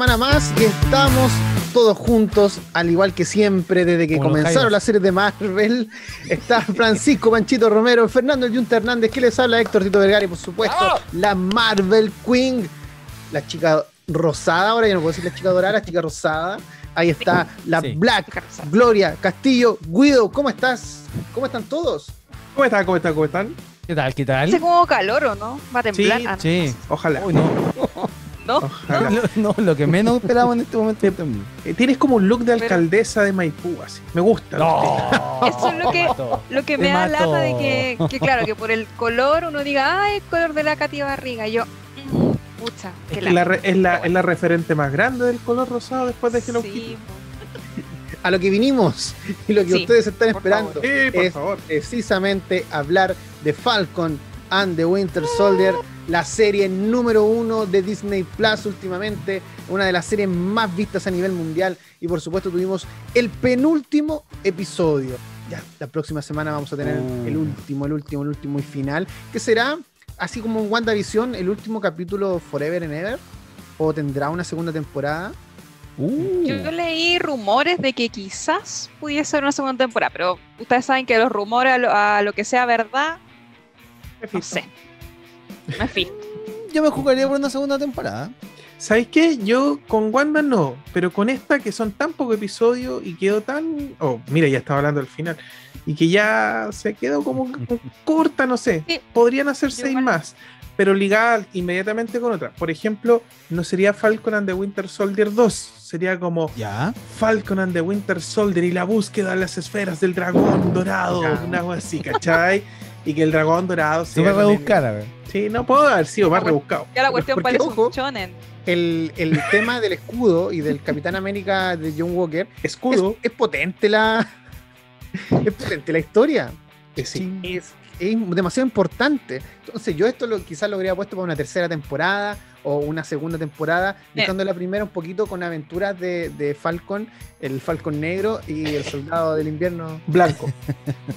semana más y estamos todos juntos, al igual que siempre, desde que Como comenzaron las series de Marvel. Está Francisco Panchito Romero, Fernando El Yunta Hernández, que les habla Héctor Tito Vergara y por supuesto la Marvel Queen, la chica rosada, ahora ya no puedo decir la chica dorada, la chica rosada. Ahí está la Sí. Black, Gloria Castillo, Guido, ¿cómo estás? ¿Cómo están todos? ¿Cómo están? ¿Cómo están? ¿Cómo están? ¿Qué tal? ¿Qué Hace tal? como calor, ¿o no? Va a temblar. Sí, Ah, no. Sí. Ojalá. Uy, no. ¿No? Lo, no, lo que menos esperamos en este momento es también. Eh, Tienes como un look de Pero- alcaldesa de Maipú, así. Me gusta. No. Eso es lo que-. Lo que Te me da mato. lata de que, que, claro, que por el color uno diga, ay, el color de la Katy Barriga. Y yo, mm, pucha, Es, que la es, la, es la referente más grande del color rosado después de Hello Kitty. Sí, A lo que vinimos y lo que Sí, ustedes están por esperando. favor. Sí, por es favor. precisamente hablar de Falcon and the Winter Soldier, la serie número uno de Disney Plus últimamente, una de las series más vistas a nivel mundial y por supuesto tuvimos el penúltimo episodio. Ya, la próxima semana vamos a tener Uh. el último, el último, el último y final, que será, así como en WandaVision, el último capítulo Forever and Ever, o tendrá una segunda temporada. Uh. Yo leí rumores de que quizás pudiese ser una segunda temporada, pero ustedes saben que los rumores a lo, a lo que sea verdad, no sé. Me fijo. Yo me jugaría por una segunda temporada. ¿Sabéis qué? Yo con Wanda no, pero con esta que son tan pocos episodios y quedó tan. Oh, mira, ya estaba hablando al final. Y que ya se quedó como corta, no sé. Sí. Podrían hacer seis más, pero ligada inmediatamente con otra. Por ejemplo, no sería Falcon and the Winter Soldier 2, sería como Ya. Falcon and the Winter Soldier y la búsqueda de las esferas del dragón dorado, una cosa así, ¿cachai? y que el dragón dorado sea Súper con el- rebuscar, a ver. Sí, no puedo haber sido más rebuscado. Ya la cuestión Porque, parece ojo, un shonen. El, el tema del escudo y del Capitán América de John Walker Escudo. Es, es potente la. Es potente la historia. sí. Es, es demasiado importante. Entonces, yo esto lo, quizás lo habría puesto para una tercera temporada o una segunda temporada, dejando la primera un poquito con aventuras de, de Falcon, el Falcon negro y el soldado del invierno Blanco.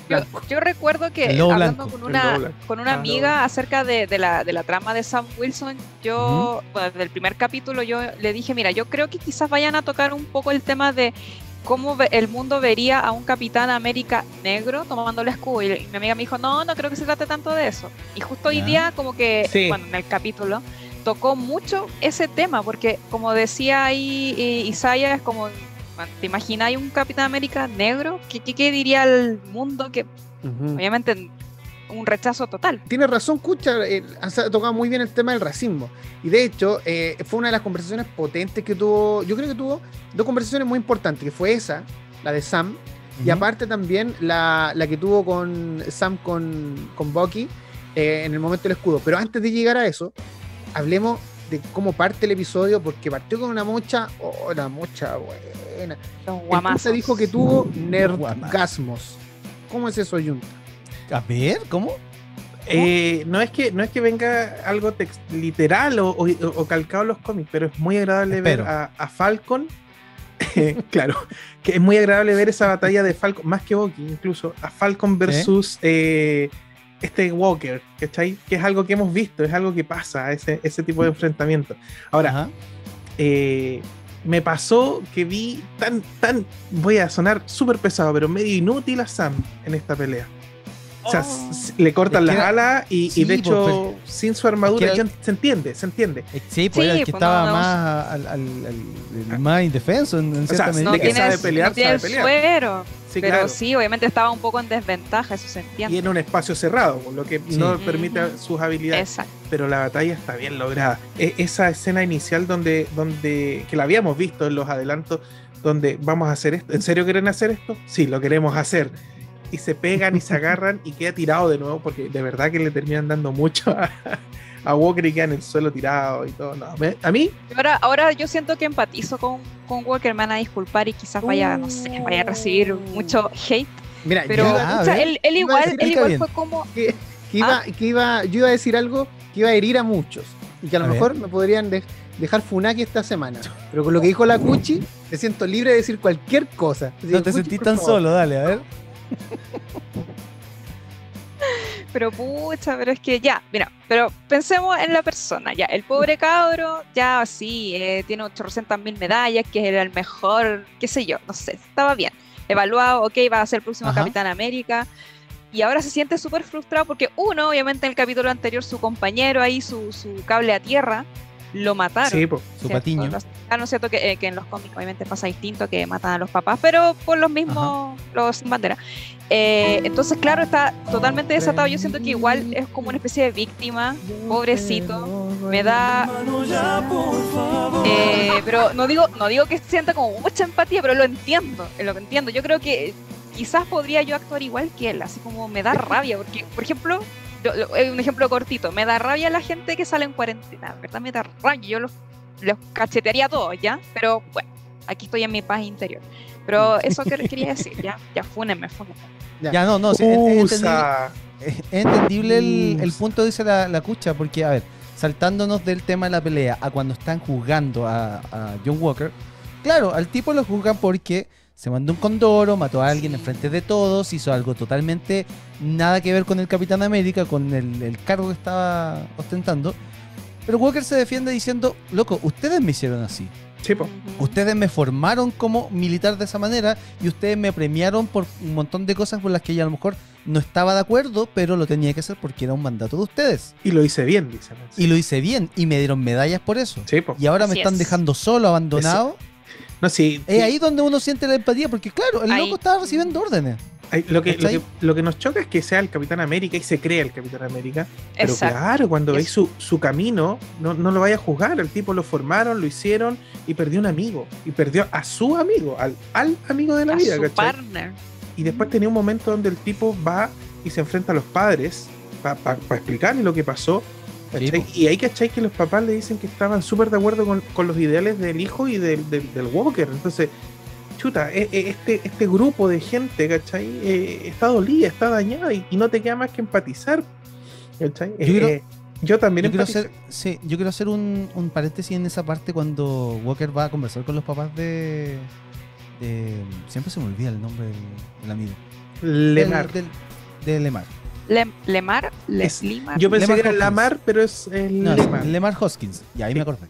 Yo, blanco. yo recuerdo que hablando blanco, con una, con una Ah, amiga acerca de, de la, de la trama de Sam Wilson, yo, bueno, desde el primer capítulo yo le dije, mira, yo creo que quizás vayan a tocar un poco el tema de cómo el mundo vería a un Capitán América negro tomando el escudo. Y mi amiga me dijo, no, no creo que se trate tanto de eso. Y justo hoy día como que, Sí. bueno, en el capítulo tocó mucho ese tema, porque como decía ahí eh, Isaiah, es como, ¿te imaginas un Capitán América negro? ¿Qué, qué, qué diría el mundo? Que obviamente un rechazo total. Tienes razón, Kucha, eh, has tocado muy bien el tema del racismo. Y de hecho, eh, fue una de las conversaciones potentes que tuvo, yo creo que tuvo dos conversaciones muy importantes, que fue esa, la de Sam, y aparte también la, la que tuvo con Sam con, con Bucky eh, en el momento del escudo. Pero antes de llegar a eso, hablemos de cómo parte el episodio, porque partió con una mocha, oh, una mocha buena. Kucha dijo que tuvo nerdgasmos. ¿Cómo es eso, Junta? A ver, ¿cómo? Eh, no, es que, no es que venga algo text- literal o, o- o calcado en los cómics, pero es muy agradable Espero. ver a, a Falcon. claro, que es muy agradable ver esa batalla de Falcon, más que Bucky, incluso, a Falcon versus eh, este Walker, ¿cachai? Que es algo que hemos visto, es algo que pasa, ese, ese tipo de enfrentamiento. Ahora, eh, me pasó que vi tan, tan, voy a sonar súper pesado, pero medio inútil a Sam en esta pelea. O sea, Oh. le cortan las alas y, y de pues, hecho, sin su armadura, es que era- ya se entiende, se entiende. Eh, Sí, pues era el que pues, estaba no, no. más, al, al- al- el más indefenso en, en sea, cierta no medida. que sabe pelear, no tiene sabe el pelear. suero, Sí, pero claro. sí, obviamente estaba un poco en desventaja, eso se Y entiende. en un espacio cerrado, lo que Sí. no permite sus habilidades. Exacto. Pero la batalla está bien lograda. E- esa escena inicial donde, donde, que la habíamos visto en los adelantos, donde vamos a hacer esto. ¿En serio quieren hacer esto? Sí, lo queremos hacer. Y se pegan y se agarran y queda tirado de nuevo, porque de verdad que le terminan dando mucho a, a Walker y queda en el suelo tirado y todo. No, me- a mí, Ahora, ahora yo siento que empatizo con, con Walker, me van a disculpar y quizás vaya, no sé, vaya a recibir mucho hate, Mira, pero Ya, o sea, él, igual, decir él que igual bien. fue como, que, que iba, Ah. que iba, yo iba a decir algo que iba a herir a muchos y que a lo A ver. mejor me podrían de- dejar funaki esta semana. Pero con lo que dijo la Cuchi, me siento libre de decir cualquier cosa. Así No que, te Cuchi, sentís tan favor. solo, dale, a ver. Pero pucha, pero es que ya, mira, pero pensemos en la persona, ya, el pobre cabro, ya sí, eh, tiene 800 mil medallas, que era el mejor, qué sé yo, no sé, estaba bien, evaluado, ok, va a ser el próximo Ajá. Capitán América, y ahora se siente súper frustrado porque uno, obviamente en el capítulo anterior, su compañero ahí, su, su cable a tierra, lo mataron. Sí, po. Su ¿cierto? patiño. Los- ah, no es cierto que, eh, que en los cómics obviamente pasa distinto, que matan a los papás, pero por los mismos, los sin bandera. Eh, entonces, claro, está totalmente desatado. Yo siento que igual es como una especie de víctima, pobrecito. Me da. Eh, pero no digo, no digo que sienta como mucha empatía, pero lo entiendo, eh, lo entiendo. Yo creo que quizás podría yo actuar igual que él, así como me da rabia, porque, por ejemplo, un ejemplo cortito, me da rabia la gente que sale en cuarentena, ¿verdad? Me da rabia, yo los, los cachetearía a todos, ¿ya? Pero bueno, aquí estoy en mi paz interior. Pero eso que quería decir, ya, ya, fúnenme, fúnenme. Ya, no, no, sí, es- es entendible, Usa. es entendible el, punto, dice la, la cucha, porque, a ver, saltándonos del tema de la pelea a cuando están juzgando a, a John Walker, claro, al tipo lo juzgan porque se mandó un condoro, mató a alguien Sí. enfrente de todos, hizo algo totalmente nada que ver con el Capitán América, con el, el cargo que estaba ostentando. Pero Walker se defiende diciendo, loco, ustedes me hicieron así. Sí. Ustedes me formaron como militar de esa manera y ustedes me premiaron por un montón de cosas por las que yo a lo mejor no estaba de acuerdo, pero lo tenía que hacer porque era un mandato de ustedes. Y lo hice bien, dice. Y lo hice bien y me dieron medallas por eso. Sí, po. Y ahora me Así están es. dejando solo, abandonado. No, sí. Es ahí donde uno siente la empatía, porque claro, el Ahí. loco estaba recibiendo órdenes. Ay, Lo que, lo, que, lo que nos choca es que sea el Capitán América y se crea el Capitán América. Pero Exacto. claro, cuando veis su, su camino, no, no lo vaya a juzgar. El tipo lo formaron, lo hicieron y perdió un amigo. Y perdió a su amigo, al, al amigo de la A vida, su ¿cachai? partner. Y después tenía un momento donde el tipo va y se enfrenta a los padres para explicarle lo que pasó. Y ahí, ¿cachai? Que los papás le dicen que estaban súper de acuerdo con, con los ideales del hijo y del, del, del Walker. Entonces, chuta, e- e- este, este grupo de gente, ¿cachai? Eh, está dolida, está dañada y, y no te queda más que empatizar. ¿cachai? Yo quiero- Eh, yo también Yo quiero hacer, sí, yo quiero hacer un, un paréntesis en esa parte cuando Walker va a conversar con los papás de. de- siempre se me olvida el nombre del, del amigo. Lemar. Del, del- de Lemar. Lem- Lemar, Es- Leslimar. Yo pensé Lemar que era Hopkins. Lamar, pero es el No, Lemar. Lemar Hoskins. Y ahí Sí. me acordé.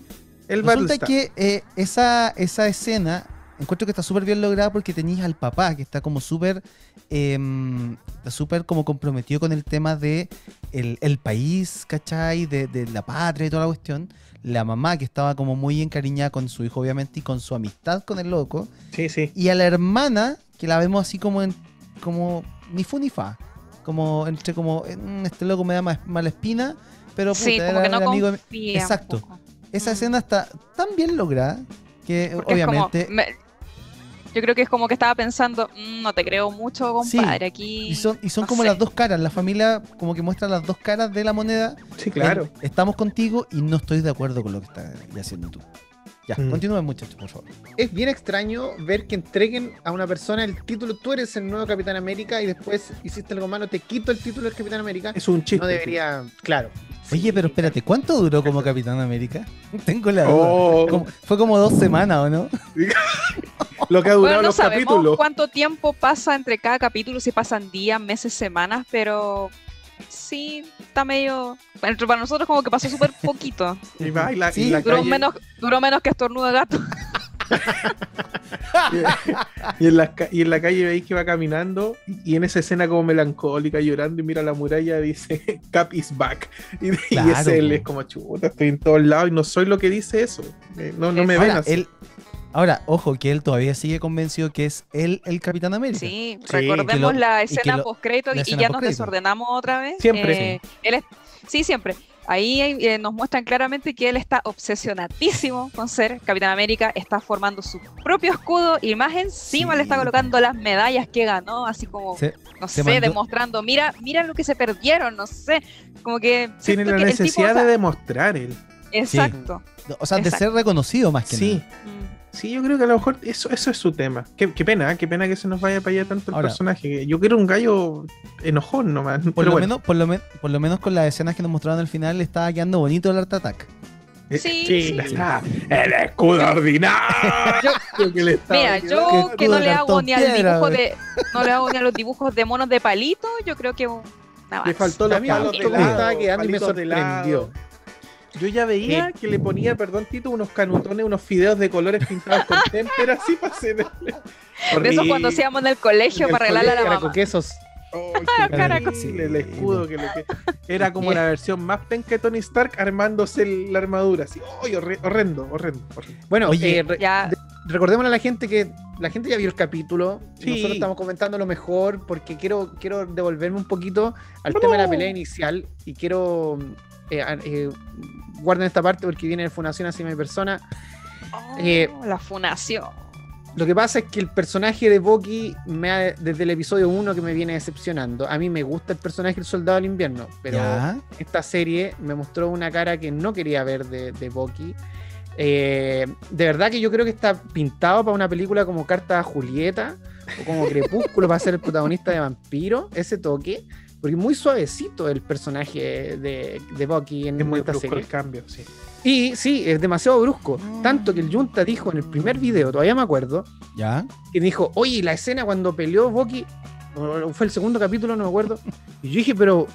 El Resulta Battlestar. que eh, esa, esa escena encuentro que está súper bien lograda porque tenéis al papá que está como súper em, súper como comprometido con el tema de el, el país, ¿cachai? De, de la patria y toda la cuestión. La mamá que estaba como muy encariñada con su hijo, obviamente, y con su amistad con el loco. Sí, sí. Y a la hermana, que la vemos así como en, como ni fu ni fa. Como entre como "Mm, este loco me da más mala espina, pero puta, sí, como era que no el amigo de mi-". confía. un Exacto. Esa Mm. escena está tan bien lograda que Porque es como- obviamente me- yo creo que es como que estaba pensando, "Mm, no te creo mucho, Sí, compadre, aquí. y son, y son no como sé. las dos caras, la familia como que muestra las dos caras de la moneda. Sí, claro. En, estamos contigo y no estoy de acuerdo con lo que estás haciendo tú. Ya, Mm. continúen muchachos, por favor. Es bien extraño ver que entreguen a una persona el título, tú eres el nuevo Capitán América y después hiciste algo malo, te quito el título del Capitán América. Es un chiste. No debería, claro. Oye, pero espérate, ¿cuánto duró como Capitán América? Tengo la duda. Oh, Como- fue como dos semanas, ¿o no? lo que ha durado Bueno, no los sabemos capítulos. cuánto tiempo pasa entre cada capítulo, si pasan días, meses, semanas, pero sí, está medio... bueno, Para nosotros como que pasó súper poquito. Y va, y la, y Sí, la Duró calle- menos, duró menos que estornudo de gato. y, en la, ca- y en la calle veis que va caminando y en esa escena como melancólica llorando y mira la muralla dice Cap is back y, y Claro, es él es como chuta estoy en todos lados y no soy lo que dice eso Eh, no, no me ven así. él, ahora, ojo, que él todavía sigue convencido que es él el Capitán América. Sí, Sí, recordemos lo- la escena post-crédito y, ya nos desordenamos otra vez. Siempre. Eh, él es- sí, siempre. Ahí eh, nos muestran claramente que él está obsesionadísimo con ser Capitán América, está formando su propio escudo y más encima Sí. le está colocando las medallas que ganó, así como, Se- no se sé, mandó- demostrando, mira, mira lo que se perdieron, no sé, como que... tiene la que el tipo, necesidad o sea, de demostrar él Exacto. o sea, de ser reconocido más que sí nada. Sí yo creo que a lo mejor eso, eso es su tema qué, qué pena ¿eh? qué pena que se nos vaya para allá tanto el Ahora- personaje yo quiero un gallo enojón nomás Por pero lo, bueno, menos, por, lo men- por lo menos con las escenas que nos mostraron al final le estaba quedando bonito el Art Attack. eh, Sí, sí, sí. está el escudo ordinario que le estaba Mira, quedando. yo que no le hago ni al dibujo de, no le hago ni a los dibujos de monos de palito, yo creo que un Nada Le más. faltó los me palos de lado, me sorprendió. Yo ya veía que le ponía, perdón, Tito, unos canutones, unos fideos de colores pintados con témpera, así para hacer. De eso cuando hacíamos en el colegio En el para regalarle a la Era mamá. con quesos. Oh, Ah, el escudo que le que- Era como la versión más penca de Tony Stark armándose el- la armadura. Así, ¡ay, horre- horrendo, horrendo, horrendo! Bueno, Oye, eh, re- Ya, recordémosle a la gente que la gente ya vio el capítulo. Sí. Nosotros estamos comentando lo mejor porque quiero, quiero devolverme un poquito al tema de la pelea inicial y quiero. Eh, eh, guarden esta parte porque viene fundación hacia mi persona. Oh, Eh, la funación. Lo que pasa es que el personaje de Bucky me ha- desde el episodio 1 que me viene decepcionando. A mí me gusta el personaje del Soldado del Invierno, pero Ya. esta serie me mostró una cara que no quería ver de, de Bucky. Eh, de verdad que yo creo que está pintado para una película como Carta a Julieta o como Crepúsculo para ser el protagonista de Vampiro, ese toque, porque es muy suavecito el personaje de, de Bucky en Es muy esta brusco serie. el cambio, sí. Y sí, es demasiado brusco. Tanto que el Junta dijo en el primer video, todavía me acuerdo, Ya. que dijo, oye, la escena cuando peleó Bucky, fue el segundo capítulo, no me acuerdo. Y yo dije, pero,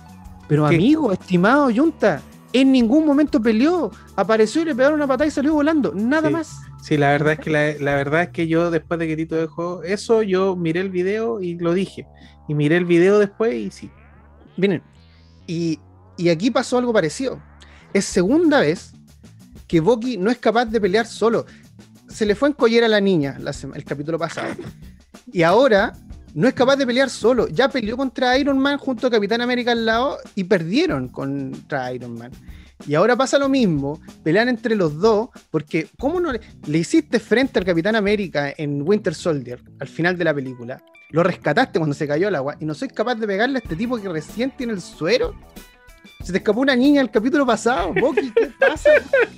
pero ¿Qué? amigo, estimado Junta, en ningún momento peleó. Apareció y le pegaron una patada y salió volando. Nada Sí. más. Sí, la verdad es que la, la verdad es que yo después de que Tito dejó eso, yo miré el video y lo dije. Y miré el video después y sí. Y, y aquí pasó algo parecido. Es segunda vez que Bucky no es capaz de pelear solo. Se le fue en collera a la niña el capítulo pasado. Y ahora no es capaz de pelear solo. Ya peleó contra Iron Man junto a Capitán América al lado y perdieron contra Iron Man. Y ahora pasa lo mismo, pelean entre los dos, porque ¿cómo no le, le hiciste frente al Capitán América en Winter Soldier al final de la película? Lo rescataste cuando se cayó al agua y no soy capaz de pegarle a este tipo que recién tiene el suero. Se te escapó una niña el capítulo pasado, Bucky, ¿qué pasa?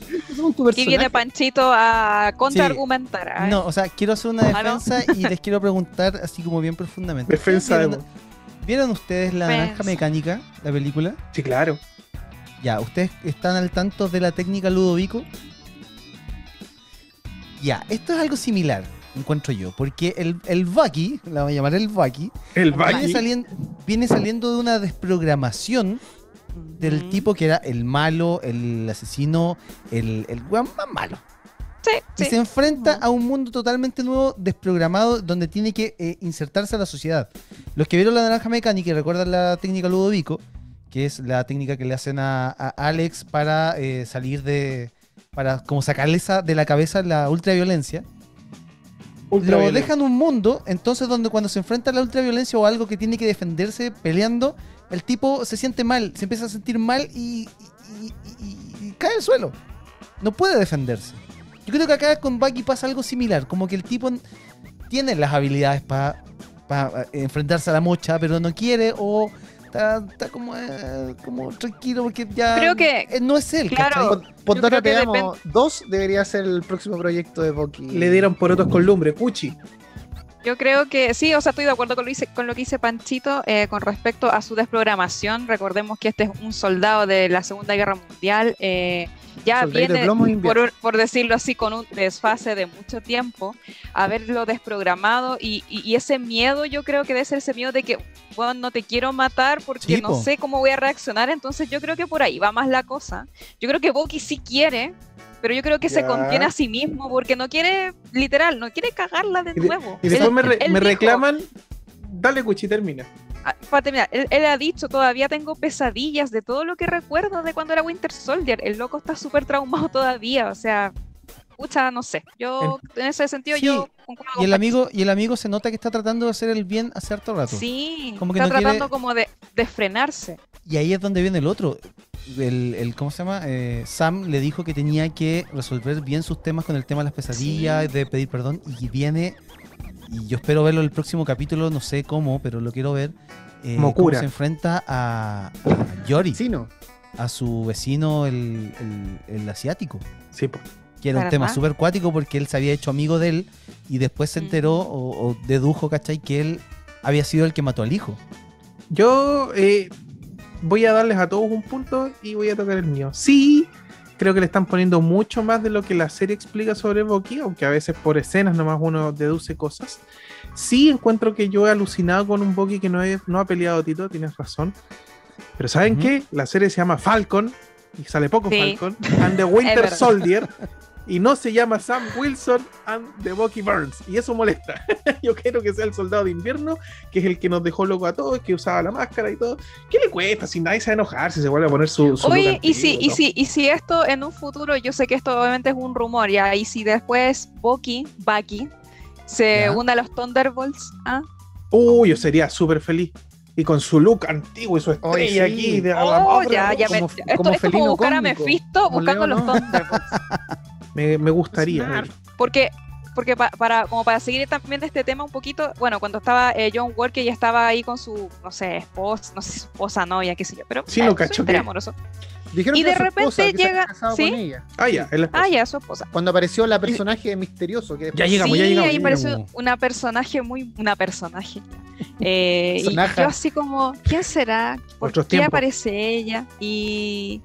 ¿Qué pasa con tu Aquí viene? Panchito a contraargumentar. No, o sea, quiero hacer una Ah, ¿no? defensa y les quiero preguntar así como bien profundamente. Defensa de ¿Vieron, ¿Vieron ustedes la naranja mecánica, la película? Sí, claro. Ya, ¿ustedes están al tanto de la técnica Ludovico? Ya, esto es algo similar, encuentro yo, porque el, el Bucky, la voy a llamar el Bucky, El viene, Bucky. salien- viene saliendo de una desprogramación del tipo que era el malo, el asesino, el, el weón más malo. Sí, Y sí. se enfrenta a un mundo totalmente nuevo, desprogramado, donde tiene que eh, insertarse a la sociedad. Los que vieron la naranja mecánica y recuerdan la técnica Ludovico, que es la técnica que le hacen a, a Alex para eh, salir de. para como sacarle esa de la cabeza la ultraviolencia. Lo Ultravioleta. dejan un mundo, entonces donde cuando se enfrenta a la ultraviolencia o algo que tiene que defenderse peleando, el tipo se siente mal, se empieza a sentir mal y, y- y- y- y cae al suelo. No puede defenderse. Yo creo que acá con Bucky pasa algo similar, como que el tipo tiene las habilidades para enfrentarse a la mocha, pero no quiere o está, está como, eh, como tranquilo porque ya Creo que- eh, no es él. claro, Te Amo 2 debería ser el próximo proyecto de Bucky. Le dieron porotos con lumbre, Cuchi. Yo creo que sí, o sea, estoy de acuerdo con lo, dice- con lo que dice Panchito eh, con respecto a su desprogramación. Recordemos que este es un soldado de la Segunda Guerra Mundial. eh, ya viene, por, por decirlo así, con un desfase de mucho tiempo, haberlo desprogramado y, y- y ese miedo, yo creo que debe ser ese miedo de que, bueno, no te quiero matar porque Sí, no po. sé cómo voy a reaccionar. Entonces, yo creo que por ahí va más la cosa. Yo creo que Bucky sí quiere. Pero yo creo que se contiene a sí mismo porque no quiere, literal, no quiere cagarla de Y de- nuevo. Y después Él- me, re- él me dijo- reclaman. Dale, Cuchi, termina. Ah, para terminar, él, él ha dicho, todavía tengo pesadillas de todo lo que recuerdo de cuando era Winter Soldier. El loco está súper traumado todavía, o sea, pucha, no sé. Yo, en ese sentido, Sí, yo concuerdo Y el amigo, y el amigo se nota que está tratando de hacer el bien hace harto rato. Sí, como que está no quiere- tratando como de, de frenarse. Y ahí es donde viene el otro. El, el- ¿Cómo se llama? Eh, Sam le dijo que tenía que resolver bien sus temas con el tema de las pesadillas, Sí. de pedir perdón. Y viene. Y yo espero verlo en el próximo capítulo, no sé cómo, pero lo quiero ver. eh, Como cómo se enfrenta a, a Yori, Sí, no. a su vecino, el, el- el asiático. Sí. Que era un tema súper cuático porque él se había hecho amigo de él y después se Mm. enteró o, o dedujo, ¿cachai? Que él había sido el que mató al hijo. Yo eh, voy a darles a todos un punto y voy a tocar el mío. Sí, creo que le están poniendo mucho más de lo que la serie explica sobre Bucky, aunque a veces por escenas nomás uno deduce cosas. Sí encuentro que yo he alucinado con un Bucky que no, he- no ha peleado Tito, tienes razón. Pero ¿saben qué? La serie se llama Falcon, y sale poco Sí. Falcon, and the Winter. Soldier, y no se llama Sam Wilson and the Bucky Burns, y eso molesta. Yo quiero que sea el soldado de invierno, que es el que nos dejó loco a todos, que usaba la máscara y todo. ¿Qué le cuesta? Si nadie se va a enojar, si se vuelve a poner su. su Oye, look y si, antiguo, y, si, y si esto en un futuro, yo sé que esto obviamente es un rumor, ya, y si después Bucky, Bucky se Ya. une a los Thunderbolts, ¿ah? Uy, yo sería súper feliz. Y con su look antiguo y su Oye, estrella sí. aquí. De, Oh, ya, ya me, como- esto, como esto es felino como buscar a cósmico, Mephisto buscando Leo, los ¿no? Thunderbolts. me, me gustaría. Smart. ver. Porque, porque pa- para, como para seguir también este tema un poquito, bueno, cuando estaba eh, John Walker ya estaba ahí con su, no sé, esposa, no sé esposa, novia, qué sé yo, pero Sí, eh, lo cacho que- amoroso. Dijeron Y que de era su esposa, repente había llega- ¿sí? con ella. Ah, ya, es la esposa. Ah, ya, su esposa. Cuando apareció la personaje de misterioso. Que Ya después- llegamos, sí, ya llegamos. ahí ya pareció llegamos. una personaje muy, una personaje. Eh, y yo así como, ¿quién será? ¿Por Otros qué tiempos. aparece ella? Y,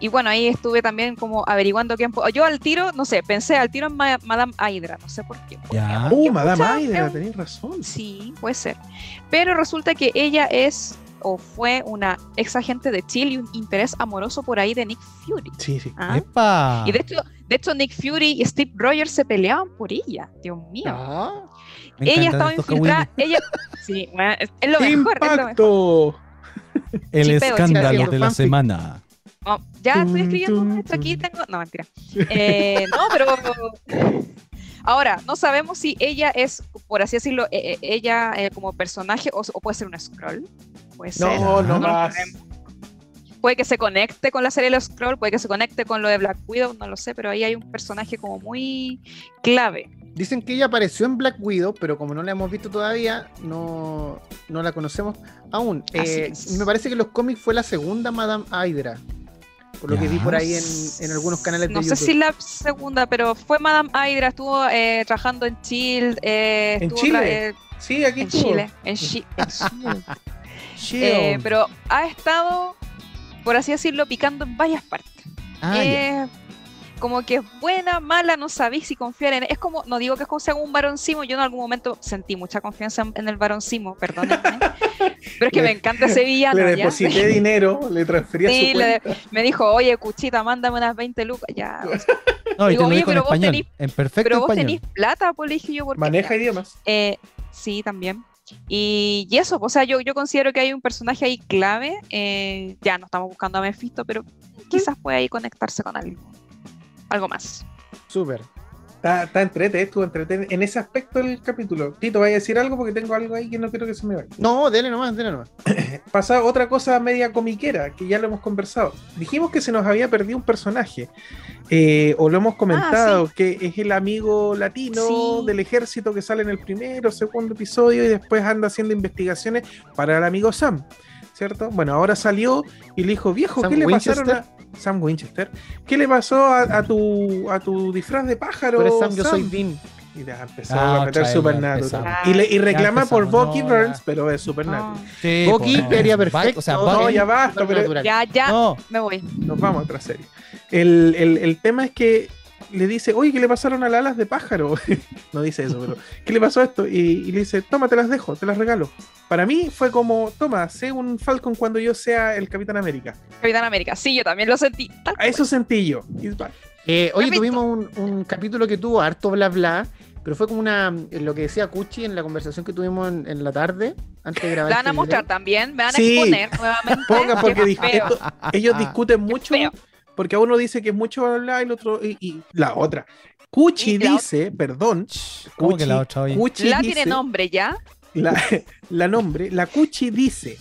y bueno, ahí estuve también como averiguando quién. Yo al tiro, no sé, pensé al tiro en Ma- Madame Hydra, no sé por qué. Ya. Uh, Madame Pucha, Hydra, tenéis razón. Sí, puede ser. Pero resulta que ella es o fue una ex agente de Chill y un interés amoroso por ahí de Nick Fury. Sí, sí. ¿ah? Epa. Y de hecho, de hecho, Nick Fury y Steve Rogers se peleaban por ella. Dios mío. Ah, ella estaba infiltrada. Ella, sí, bueno, es, lo mejor. es lo mejor. ¡Impacto! El Chipeo, escándalo de la Fanfic. semana. Ya estoy escribiendo esto aquí tengo. No, mentira. Eh, no, pero. Ahora, no sabemos si ella es, por así decirlo, eh, eh, ella eh, como personaje o, o puede ser un scroll. Puede ser. No, no No lo más. sabemos. Puede que se conecte con la serie de los Scroll, puede que se conecte con lo de Black Widow, no lo sé, pero ahí hay un personaje como muy clave. Dicen que ella apareció en Black Widow, pero como no la hemos visto todavía, no, no la conocemos aún. Eh, me parece que en los cómics fue la segunda Madame Hydra. Por lo que vi por ahí en, en algunos canales No de sé YouTube. si la segunda, pero fue Madame Hydra, estuvo eh, trabajando en Chile, eh, ¿En Chile? eh, Sí, aquí en estuvo. Chile, en, Chi- en Chile. Shield. Eh, pero ha estado, por así decirlo, picando en varias partes. Ah, ya. Eh, como que es buena, mala, no sabéis si confiar en Es como, no digo que es como sea un varoncimo, yo en algún momento sentí mucha confianza en, en el varoncimo, perdónenme. pero es que Le- me encanta ese villano. le ¿ya? deposité dinero, le transferí a Sí, su le- me dijo, oye, Cuchita, mándame unas 20 lucas. Ya, No, y digo, te lo oye, pero vos en perfecto pero vos español. tenés plata, pues le dije yo, porque Maneja idiomas. Eh, sí, también. Y, y eso, o sea, yo, yo considero que hay un personaje ahí clave. eh, ya no estamos buscando a Mephisto, pero quizás puede ahí conectarse con algo. Algo más. Súper. Está, está entrete, estuvo entrete en ese aspecto del capítulo. Tito, vaya a decir algo porque tengo algo ahí que no quiero que se me vaya. No, dele nomás, dele nomás. Pasa otra cosa media comiquera, que ya lo hemos conversado. Dijimos que se nos había perdido un personaje, eh, o lo hemos comentado, que es el amigo latino Sí. del ejército que sale en el primero, segundo episodio y después anda haciendo investigaciones para el amigo Sam, ¿cierto? Bueno, ahora salió y le dijo, viejo, Sam ¿qué le Winchester. pasaron a Sam Winchester? ¿Qué le pasó a, a tu, a tu disfraz de pájaro? Eres Sam, yo soy Sam?" Dean. Y ya empezó Ah, a meter Supernatural. Y, le, y reclama por Bucky no, Burns, ya. pero es Supernatural. No, Sí, Bucky no. perfecto. O sea, No, ya basta, pero ya, ya, No, me voy. nos vamos a otra serie. El, el- el tema es que le dice, oye, ¿qué le pasaron a las alas de pájaro? no dice eso, pero ¿qué le pasó a esto? Y, y le dice, toma, te las dejo, te las regalo. Para mí fue como, toma, sé un Falcon cuando yo sea el Capitán América. Capitán América. Sí, yo también lo sentí. A eso sentí yo. Eh, oye, tuvimos un, un capítulo que tuvo harto bla bla, pero fue como una. Lo que decía Cuchi en la conversación que tuvimos en, en la tarde, antes de grabar. Van a este mostrar video. también, me van a Sí. exponer nuevamente. Ponga, porque esto- ellos discuten mucho, feo. Porque a uno dice que es mucho bla, bla, y el otro, y, y la otra. Cuchi dice, perdón, ¿Cómo que Cuchi- la otra oye? Cuchi La dice, tiene nombre ya. la, la nombre, la Cuchi dice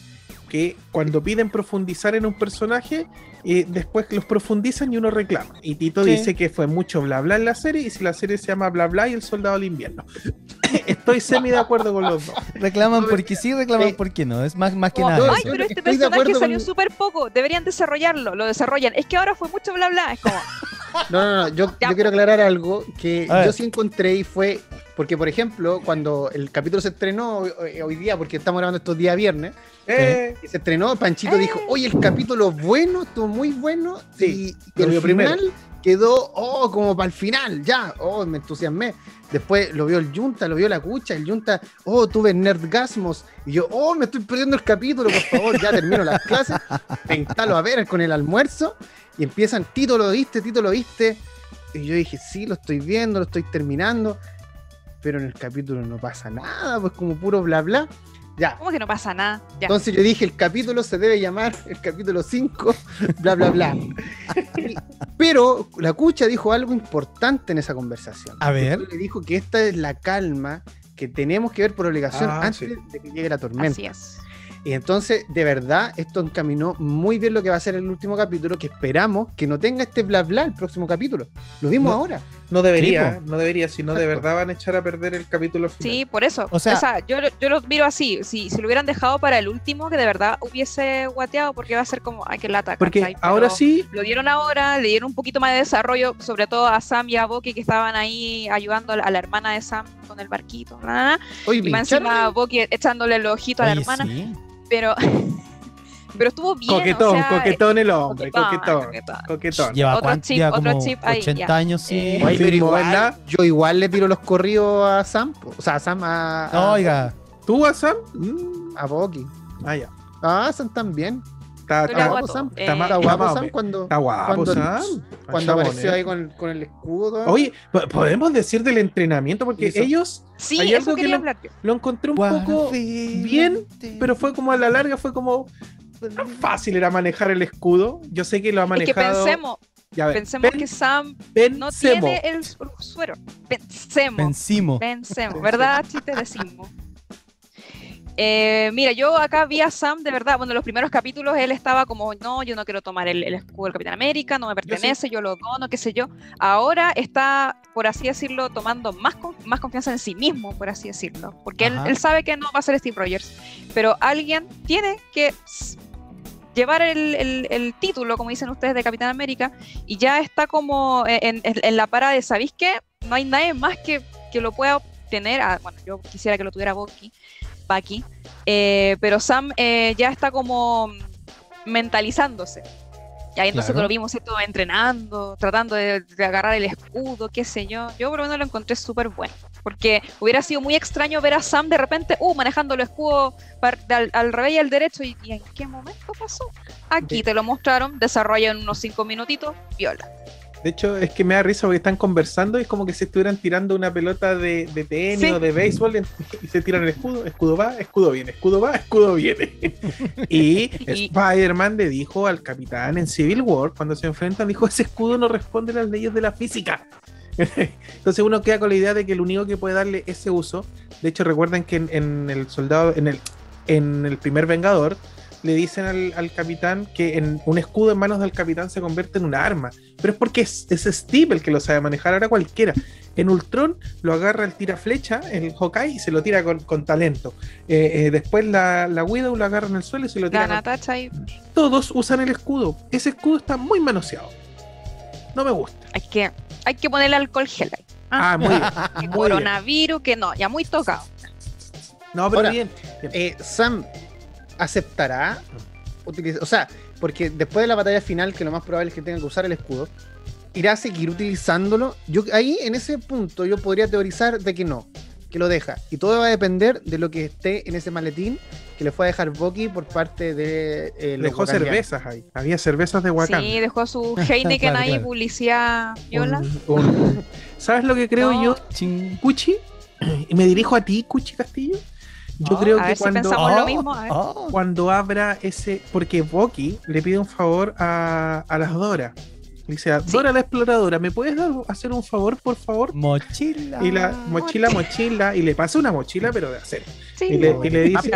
que cuando piden profundizar en un personaje, eh, después los profundizan y uno reclama. Y Tito Sí. dice que fue mucho bla bla en la serie y si la serie se llama bla bla y el soldado del invierno. Estoy semi de acuerdo con los dos. Reclaman porque sí, reclaman Eh, porque no. Es más, más que nada. Ay, pero este personaje salió con- súper poco. Deberían desarrollarlo. Lo desarrollan. Es que ahora fue mucho bla bla. Es como. No, no, no. Yo, quiero aclarar algo que yo sí encontré y fue. Porque, por ejemplo, cuando el capítulo se estrenó hoy, hoy día, porque estamos grabando estos días viernes, Eh, y se estrenó, Panchito Eh. dijo: Oye, el capítulo bueno, estuvo muy bueno. Sí, y, el final primero. Quedó, oh, como para el final, ya, oh, me entusiasmé. Después lo vio el Junta, lo vio la cucha, el Junta, oh, tuve Nerdgasmos. Y yo, oh, me estoy perdiendo el capítulo, por favor, ya termino las clases, me a ver con el almuerzo y empiezan, Tito lo viste, Tito lo viste. Y yo dije, sí, lo estoy viendo, lo estoy terminando. Pero en el capítulo no pasa nada, pues como puro bla bla. Ya. ¿Cómo que no pasa nada? Ya. Entonces yo dije, el capítulo se debe llamar el capítulo 5, bla, bla, bla. Pero la cucha dijo algo importante en esa conversación. A ver. Le dijo que esta es la calma que tenemos que ver por obligación Ah, antes sí. de que llegue la tormenta. Así es. Y entonces, de verdad, esto encaminó muy bien lo que va a ser el último capítulo, que esperamos que no tenga este bla bla el próximo capítulo. Lo vimos No. ahora. No debería, Sí, no debería, si no de verdad van a echar a perder el capítulo final. Sí, por eso. O O sea- sea, yo, lo- yo lo miro así. Si, si lo hubieran dejado para el último, que de verdad hubiese guateado, porque va a ser como, ay, que lata. Porque ¿cachai? ahora Pero sí, Lo dieron ahora, le dieron un poquito más de desarrollo, sobre todo a Sam y a Boki que estaban ahí ayudando a la, a la hermana de Sam con el barquito. Oye, Y más encima ahí. Boki echándole el ojito a la Oye, hermana. sí. Pero, pero estuvo bien. coquetón, o sea, coquetón el hombre, coquetón, coquetón, coquetón. coquetón. Lleva, Otro chip, lleva otro como chip ahí, 80 ya. años, sí. Eh, Oye, pero igual, ¿verdad? yo igual le tiro los corridos a Sam, o sea, a Sam a, a, Oiga, ¿Tú, Sam? Mm, a Boki. Ah, ya. Ah, Sam también. Está, está, a guapo. Sam. Eh, Está guapo Sam cuando, está guapo, cuando, Sam. cuando Está apareció ahí con, con el escudo. Oye, po- podemos decir del entrenamiento, porque Eso. ellos Sí, Hay eso algo que lo- lo encontré un poco bien, pero fue como a la larga, fue como fácil era manejar el escudo. Yo sé que lo ha Es que manejado. pensemos, Ya, pensemos pen- que Sam no pensemos. tiene el su- suero. Pensemos. Vencimos. Pensemos, ¿verdad? Chiste decimos. Eh, mira, yo acá vi a Sam de verdad. Bueno, en los primeros capítulos él estaba como, no, yo no quiero tomar el, el escudo del Capitán América, no me pertenece, yo, lo dono, qué sé yo. Ahora está, por así decirlo, tomando más, con- más confianza en sí mismo, por así decirlo. Porque él, él sabe que no va a ser Steve Rogers. Pero alguien tiene que llevar el, el- título, como dicen ustedes, de Capitán América, y ya está como en la parada de, ¿sabéis qué? No hay nadie más que, que lo pueda obtener. Ah, bueno, yo quisiera que lo tuviera Bucky, Bucky eh, pero Sam eh, ya está como mentalizándose. Y ahí entonces Claro. lo vimos ¿cierto? entrenando, tratando de, de agarrar el escudo, qué sé yo. Yo por lo menos lo encontré súper bueno. Porque hubiera sido muy extraño ver a Sam de repente, uh, manejando el escudo al, al revés y al derecho. Y, y en qué momento pasó? Aquí te lo mostraron, desarrolla en unos cinco minutitos, viola. De hecho, es que me da risa porque están conversando y es como que se estuvieran tirando una pelota de, de tenis Sí. o de béisbol y se tiran el escudo, escudo va, escudo viene, escudo va, escudo viene. y Y- Spider-Man le dijo al capitán en Civil War, cuando se enfrentan, dijo, ese escudo no responde a las leyes de la física. Entonces uno queda con la idea de que el único que puede darle ese uso, de hecho recuerden que en, en el soldado, en el, en el primer Vengador, le dicen al, al capitán que en un escudo en manos del capitán se convierte en una arma. Pero es porque es, es Steve el que lo sabe manejar, ahora cualquiera. En Ultron lo agarra el tira flecha, el Hawkeye, y se lo tira con, con talento. Eh, eh, después la, la Widow lo agarra en el suelo y se lo tira. La con- y Todos usan el escudo. Ese escudo está muy manoseado. No me gusta. hay que, hay que ponerle alcohol gel ahí. Ah, muy bien. Que muy bien. coronavirus, que no, ya muy tocado. No, pero Ahora, bien. bien. Eh, Sam aceptará utilizar, o sea, porque después de la batalla final, que lo más probable es que tenga que usar el escudo, irá a seguir utilizándolo. Yo ahí en ese punto yo podría teorizar de que no, que lo deja. Y todo va a depender de lo que esté en ese maletín que le fue a dejar Bucky por parte de eh, los Dejó wakandianos. cervezas ahí. Había cervezas de Wakanda. Sí, dejó su Heineken Claro, ahí, claro. publicidad viola. Un- un- ¿Sabes lo que creo No. yo, Ching. Cuchi? Y me dirijo a ti, Cuchi Castillo. Yo Ah, creo a que ver si cuando, pensamos Ah, lo mismo. A ver. ah. cuando abra ese. Porque Bucky le pide un favor a, a las Dora. Le dice a Sí. Dora la exploradora, ¿me puedes dar- hacer un favor, por favor? Mochila. Y la mochila, mochila, y le pasa una mochila, pero de acero. Sí, y le- y le El dice-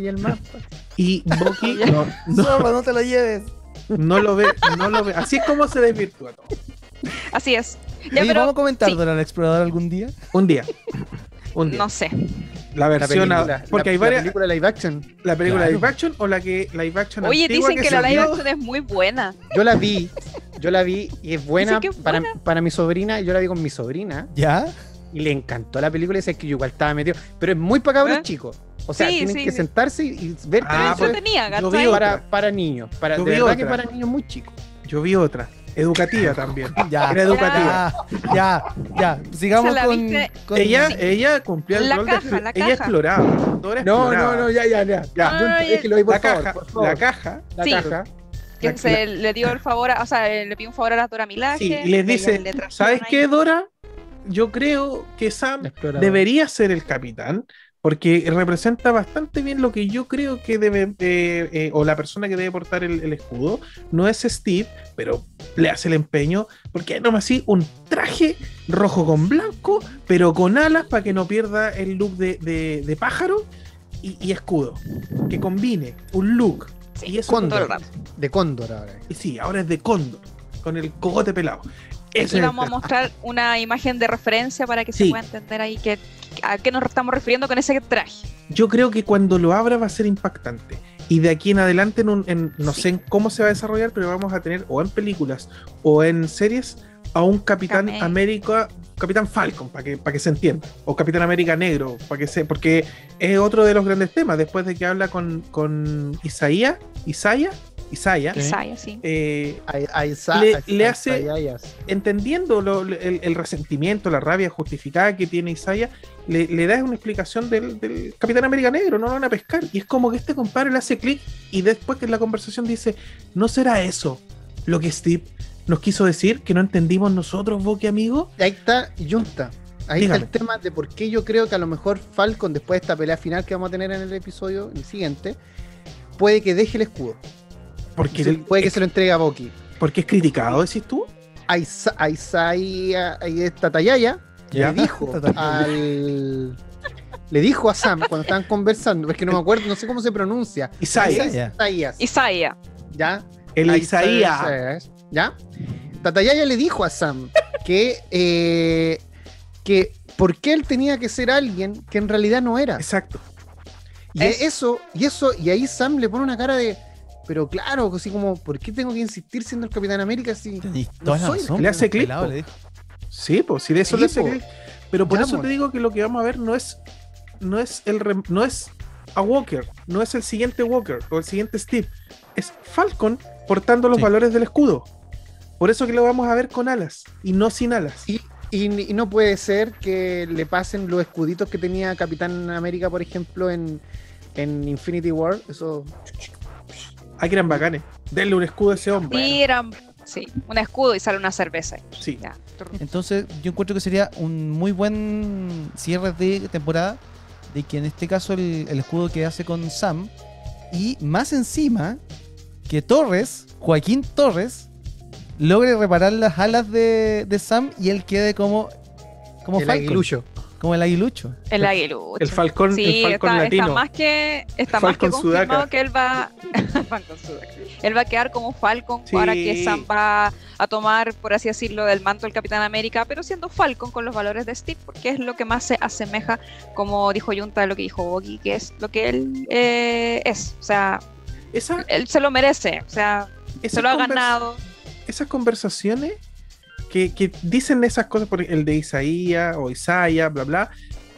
y el mapa. Y Bucky no, no, te lo lleves. no lo ve, no lo ve. Así es como se desvirtúa todo. así es. Ya, pero ¿Vamos a comentar sí. Dora la exploradora algún día? Un día. Un día. no sé. La La versión. a- película, porque la- hay la varias. película live action. La película Claro. live action o la que live action Oye, dicen que, se la live action es muy buena. Yo la vi, yo la vi y es buena, que es para, buena. para mi sobrina. Yo la vi con mi sobrina ¿Ya? y le encantó la película y dice que yo igual estaba metido. Pero es muy para cabros ¿Eh? chicos. O sea, Sí, tienen sí, que sí. sentarse y, ver Ah, que pues, entretenida, yo vi para, para niños. Para, Yo de vi verdad que otra. para niños muy chicos. Yo vi otra. Educativa también. Ya, Era educativa. ya, ya, ya. Sigamos ¿Se la con, con- Ella, ella cumplía el La rol caja, de la ella caja. exploraba. No, exploraba. no, no, ya, ya, ya. ya. Ay, Junta, déjelo ahí, por la favor, caja, por favor. la caja, La Sí. caja. que La- se le dio el favor, a- o sea, le pidió un favor a la Dora Milaje. Sí, y les que dice, ¿sabes qué, Dora? Yo creo que Sam debería ser el capitán, porque representa bastante bien lo que yo creo que debe, eh, eh, o la persona que debe portar el, el escudo. No es Steve, pero le hace el empeño, porque es nomás así un traje rojo con blanco, pero con alas para que no pierda el look de, de- de pájaro y, y escudo. Que combine un look. Sí, y eso Cóndor. De Cóndor ahora. y sí, ahora es de cóndor, con el cogote pelado. Ese Aquí vamos a mostrar una imagen de referencia para que Sí. se pueda entender ahí que, a qué nos estamos refiriendo con ese traje. yo creo que cuando lo abra va a ser impactante. Y de aquí en adelante, en un- en- no Sí. sé en cómo se va a desarrollar, pero vamos a tener o en películas o en series a un Capitán América. América, Capitán Falcon, para que, para que se entienda, o Capitán América Negro, para que se, porque es otro de los grandes temas, después de que habla con, con Isaías, Isaya, Isaya, Sí. Isaiah, sí. eh, sa- Le- hace- entendiendo lo- el, el resentimiento, la rabia justificada que tiene Isaiah, le, le da una explicación del, del Capitán América Negro, no lo van a pescar. Y es como que este compadre le hace clic y después que en la conversación dice, ¿no será eso lo que Steve nos quiso decir que no entendimos nosotros, Boque amigo? Y ahí está Junta. Ahí Dígame. está el tema de por qué yo creo que a lo mejor Falcon, después de esta pelea final que vamos a tener en el episodio el siguiente, puede que deje el escudo. Porque, Se- puede que se lo entregue a Bucky. porque es criticado, decís tú. A Isa- a Isaiah, ahí está Tayaya, Ya. le dijo al. Le dijo a Sam cuando estaban conversando, es que no me acuerdo, no sé cómo se pronuncia. Isaiah, Isaiah. Isaías. Isaiah. ¿Ya? el Isaías. Isaías, ¿Ya? Tatayaya le dijo a Sam que, eh, que por qué él tenía que ser alguien que en realidad no era. Exacto. Y Es- eso, y eso, y ahí Sam le pone una cara de, pero claro, así como, ¿por qué tengo que insistir siendo el Capitán América si No soy- razón, le hace pues, clic. Sí, pues si de eso Sí, le hace po. clic. Pero por Ya, eso po. te digo que lo que vamos a ver no es no es el rem- no es a Walker, no es el siguiente Walker o el siguiente Steve, es Falcon portando los Sí. valores del escudo. Por eso que lo vamos a ver con alas y no sin alas. Y, y- y no puede ser que le pasen los escuditos que tenía Capitán América, por ejemplo, en, en Infinity War. Eso. Hay que eran bacanes. Denle un escudo a ese hombre. Tiran, sí, un escudo y sale una cerveza. Sí. Ya. Entonces, yo encuentro que sería un muy buen cierre de temporada. De que en este caso el, el escudo que hace con Sam. Y más encima, que Torres, Joaquín Torres, logre reparar las alas de, de Sam y él quede como, como el Falcon, aguilucho. Como el aguilucho. El aguilucho. El Falcón, Sí, el Falcón está, latino. está más que, está más que Falcon confirmado Sudaca. que él va él va a quedar como Falcon Sí. ahora que Sam va a tomar, por así decirlo, del manto del Capitán América, pero siendo Falcon con los valores de Steve, porque es lo que más se asemeja, como dijo Junta, lo que dijo Bogi, que es lo que él eh, es. O sea, Esa- él se lo merece, o sea, se lo ha ganado. Esas conversaciones que, que dicen esas cosas, por el de Isaías o Isaiah, bla, bla,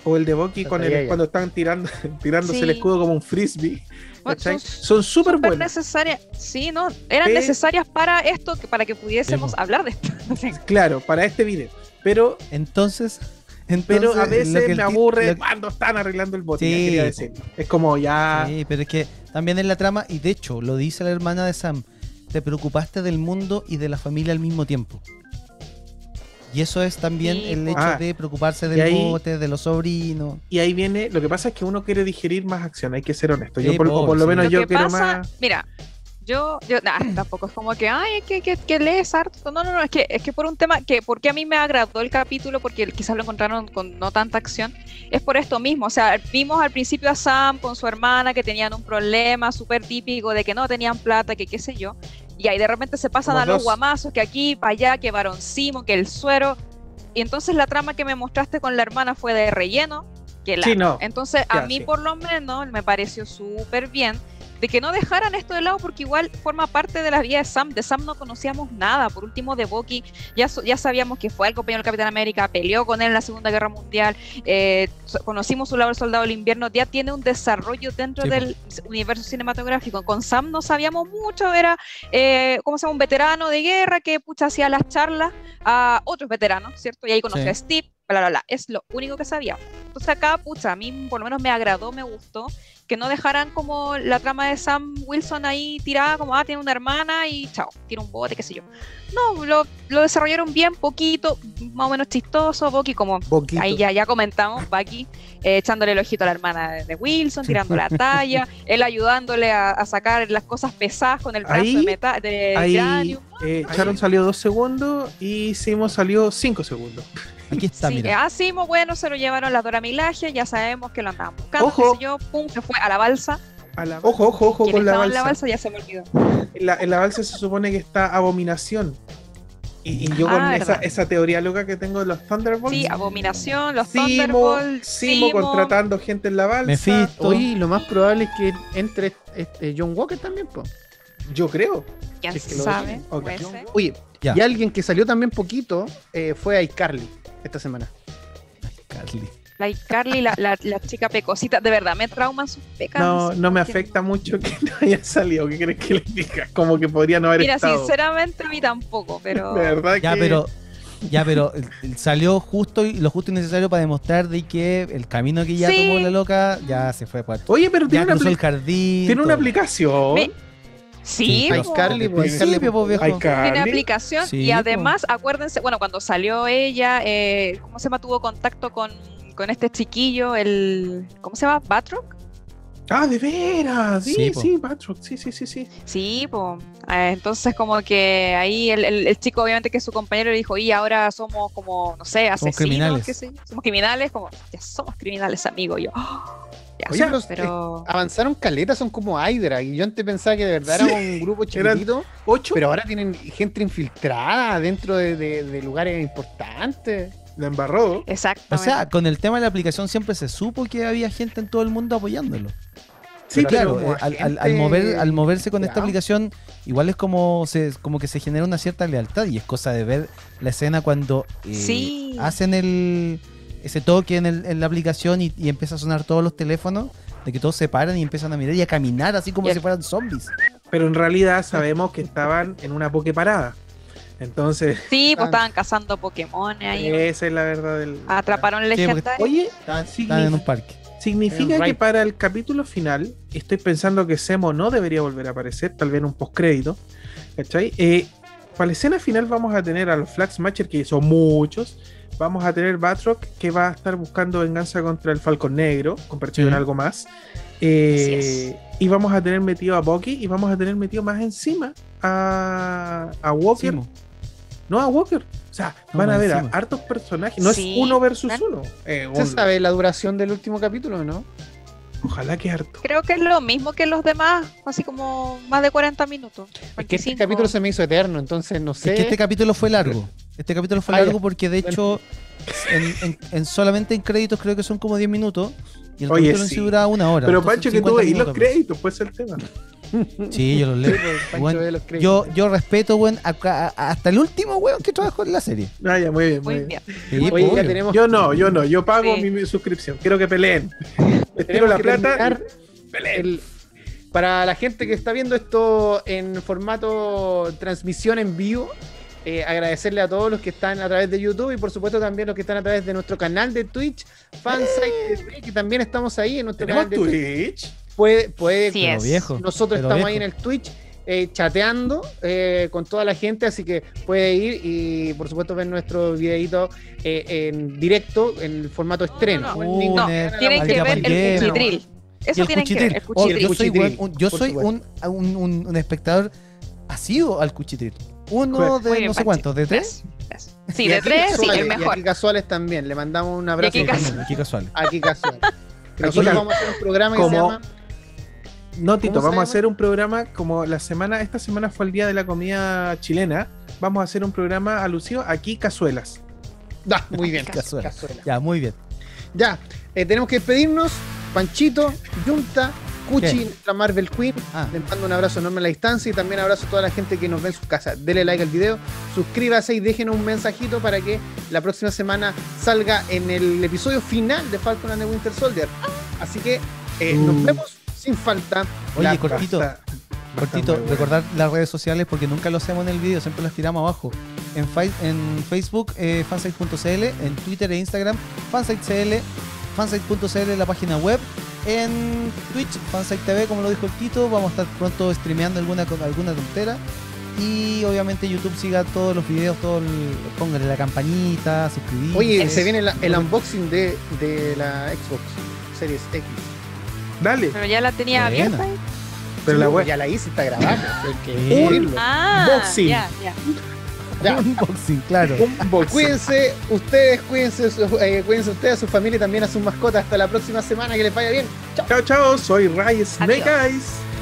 o el de Bucky con el, cuando están tirando, tirándose el Sí. escudo como un frisbee. Bueno, son súper buenos. necesarias, sí, ¿no? Eran Eh, necesarias para esto, para que pudiésemos hablar de esto. Claro, para este video. Pero, Entonces, entonces pero a veces que el me aburre lo- cuando están arreglando el bote. Sí, ya quería po. decir. Es como ya. Sí, pero es que también en la trama, y de hecho lo dice la hermana de Sam, te preocupaste del mundo y de la familia al mismo tiempo. Y eso es también Sí, el po. hecho Ah, de preocuparse del ahí- bote, de los sobrinos. Y ahí viene. Lo que pasa es que uno quiere digerir más acción, hay que ser honesto. Yo por, lo menos Lo yo que quiero pasa, más. mira, yo, yo nah, tampoco es como que, ay, que, que, que lees harto. No, no, no, es que, es que por un tema que, porque a mí me agradó el capítulo, porque quizás lo encontraron con no tanta acción, es por esto mismo. O sea, vimos al principio a Sam con su hermana que tenían un problema súper típico de que no tenían plata, que qué sé yo. Y ahí de repente se pasan a los guamazos, que aquí, para allá, que varoncimo, que el suero. Y entonces la trama que me mostraste con la hermana fue de relleno. Que la Sí, no. entonces, a mí sí. por lo menos me pareció súper bien de que no dejaran esto de lado porque igual forma parte de la vida de Sam. De Sam no conocíamos nada. Por último, de Bucky ya, ya sabíamos que fue el compañero del Capitán América, peleó con él en la Segunda Guerra Mundial, eh, conocimos su labor soldado del invierno, ya tiene un desarrollo dentro Sí, del universo cinematográfico. Con Sam no sabíamos mucho, era eh, como se llama un veterano de guerra que pucha hacía las charlas a otros veteranos, ¿cierto? Y ahí conoció Sí. a Steve, bla, bla, bla. Es lo único que sabíamos. Entonces acá, pucha, a mí por lo menos me agradó, me gustó que no dejaran como la trama de Sam Wilson ahí tirada, como, ah, tiene una hermana y chao, tiene un bote, qué sé yo. No, lo, lo desarrollaron bien, poquito, más o menos chistoso, Bucky como, Poquito. ahí ya, ya comentamos, Bucky eh, echándole el ojito a la hermana de, de Wilson, tirando la talla, él ayudándole a, a sacar las cosas pesadas con el brazo Ahí- de, meta, de Ahí Vibranium. eh, Sharon salió dos segundos y Simo salió cinco segundos. Aquí está, Sí, mira. ah, Simo, bueno, se lo llevaron las Dora Milaje, ya sabemos que lo andaban buscando, Ojo. qué sé yo, pum, se fue a la balsa. A la- Ojo, ojo, ojo Quien con la estaba en balsa. la balsa ya se me olvidó. En la, en la balsa se supone que está Abominación. Y, y yo Ah, con esa, esa teoría loca que tengo de los Thunderbolts. Sí, Abominación, los Simo, Thunderbolts, Simo Simo. contratando gente en la balsa. Mephisto. Oye, lo más probable es que entre este, John Walker también, po. Yo creo. ¿Quién si es que lo sabe? Oye, Ya. y alguien que salió también poquito eh, fue iCarly esta semana. Carly. La Carly, la, la, la chica pecosita, de verdad, me trauman sus pecas. No, no me afecta mucho que no haya salido. ¿Qué crees que le diga? Como que podría no haber Mira, estado. sinceramente a mí tampoco, pero De verdad Ya, que- pero. Ya, pero eh, salió justo y lo justo y necesario para demostrar de que el camino que ya Sí. tomó la loca ya se fue para Oye, pero Ya tiene una, cruzó el jardín. tiene una aplicación. Me- sí, iCarly, pues, Sí, pues, tiene aplicación Sí, y po. además, acuérdense, bueno, cuando salió ella, eh, ¿cómo se llama? Tuvo contacto con, con este chiquillo, el, ¿cómo se llama? ¿Batroc? Ah, de veras. Sí, Sí, sí. Patrick. Sí, sí, sí, sí. Sí, pues. entonces como que ahí el, el- el chico obviamente que es su compañero le dijo, y ahora somos como, no sé, asesinos, criminales. qué sé yo, somos criminales, como, ya somos criminales, amigo, yo. "Ah, ya, Oye, pero, pero... Avanzaron caletas, son como Hydra. Y yo antes pensaba que de verdad Sí, era un grupo chiquitito, ¿Ocho? pero ahora tienen gente infiltrada dentro de, de- de lugares importantes. La embarró. O Exactamente. sea, con el tema de la aplicación siempre se supo que había gente en todo el mundo apoyándolo. Sí, Pero claro, eh, al, al- al agente- mover, al moverse con esta aplicación, igual es como, se, como que se genera una cierta lealtad y es cosa de ver la escena cuando eh, Sí. hacen el ese toque en, el- en la aplicación y, y empieza a sonar todos los teléfonos, de que todos se paran y empiezan a mirar y a caminar así como si fueran zombies. Pero en realidad sabemos que estaban en una pokeparada. Entonces, Sí, pues estaban cazando Pokémon ahí. esa es la verdad del. Atraparon el Sí, porque- legendario. Oye, Están, signi- están en un parque. significa que para el capítulo final, estoy pensando que Semo no debería volver a aparecer, tal vez en un postcrédito. ¿Cachai? Eh, para la escena final vamos a tener a los Flag Smasher, que son muchos. Vamos a tener Batroc, que va a estar buscando venganza contra el Falcon Negro, convertido Sí. en algo más. Eh, y vamos a tener metido a Bucky y vamos a tener metido más encima a, a Walker. Sí. No a Walker. O sea, No, van a ver a hartos personajes. No Sí, es uno versus claro. uno. Eh, ¿Se un- sabe la duración del último capítulo no? Ojalá que harto. Creo que es lo mismo que los demás, así como más de 40 minutos. Es que este 25. capítulo se me hizo eterno, entonces no sé. Es que este capítulo fue largo. Este capítulo fue Ah, largo porque de hecho en, en- en solamente en créditos creo que son como 10 minutos. Y el Oye, capítulo en sí sí. duraba una hora. Pero Pancho, que tú 50 veis los créditos, pues es el tema. Sí, yo los leo. Pancho Bueno, ve los créditos. Yo, yo respeto, weón, a- a- hasta el último weón que trabajó en la serie. Ah, ya, muy bien, muy, Muy bien. bien. Sí, Oye, pues, ya tenemos, Yo no, yo no, yo pago Sí. mi, mi suscripción. Quiero que peleen. Les tiro la plata. Peleen. el- para la gente que está viendo esto en formato transmisión en vivo, eh, agradecerle a todos los que están a través de YouTube y por supuesto también los que están a través de nuestro canal de Twitch, Fansite TV, que también estamos ahí en nuestro canal de Twitch. Twitch. Puede, puede Sí es. viejo. Nosotros pero estamos ahí en el Twitch eh, chateando eh, con toda la gente, así que puede ir y por supuesto ver nuestro videito eh, en directo en el formato estreno. no, no. en la Tienen que ver el cuchitril. Eso tienen que ver, el cuchitril. Oh, yo soy, un- yo soy un, un- un espectador asiduo al cuchitril. Uno de bien, no sé cuántos, ¿de tres? Tres. Sí, Y de tres, sí, casuales, el Y mejor. aquí casuales también. Le mandamos un abrazo. aquí también. casuales. Aquí casual. Aquí casual. Aquí Nosotros vamos a hacer un programa que se como- llama No, Tito, ¿Cómo se vamos a hacer un programa como la semana, esta semana fue el día de la comida chilena. Vamos a hacer un programa alusivo aquí, cazuelas. Da, muy bien. Cazuela. Cazuela. Ya, muy bien. Ya, eh, tenemos que despedirnos. Panchito, Junta, Cuchi, ¿Qué? nuestra Marvel Queen. Ah, Les mando un abrazo enorme a la distancia y también abrazo a toda la gente que nos ve en sus casas. Dele like al video, suscríbase y déjenos un mensajito para que la próxima semana salga en el episodio final de Falcon and the Winter Soldier. Así que eh, nos Uh. vemos sin falta. Oye, La- cortito, cortito, recordar las redes sociales porque nunca lo hacemos en el video, siempre las tiramos abajo. En Facebook, eh, fansite.cl, en Twitter e Instagram, fansite.cl, fansite.cl la página web, en Twitch, fansite TV, como lo dijo el Tito, vamos a estar pronto streameando alguna, alguna tontera. Y obviamente YouTube siga todos los videos, todo el, póngale la campanita, suscribirse. Oye, se viene la- el unboxing de, de la Xbox Series X. Dale, Pero ya la tenía Buena. abierta. ahí. pero Sí, la web. Ya la hice, está grabada. pues. Ah, Unboxing. ya, ya. Ya. unboxing, claro. Cuídense, ustedes, cuídense, eh, cuídense ustedes, a su familia y también a sus mascotas. Hasta la próxima semana, que les vaya bien. Chao. Chao, chao, soy Ray Snake Adiós. Eyes.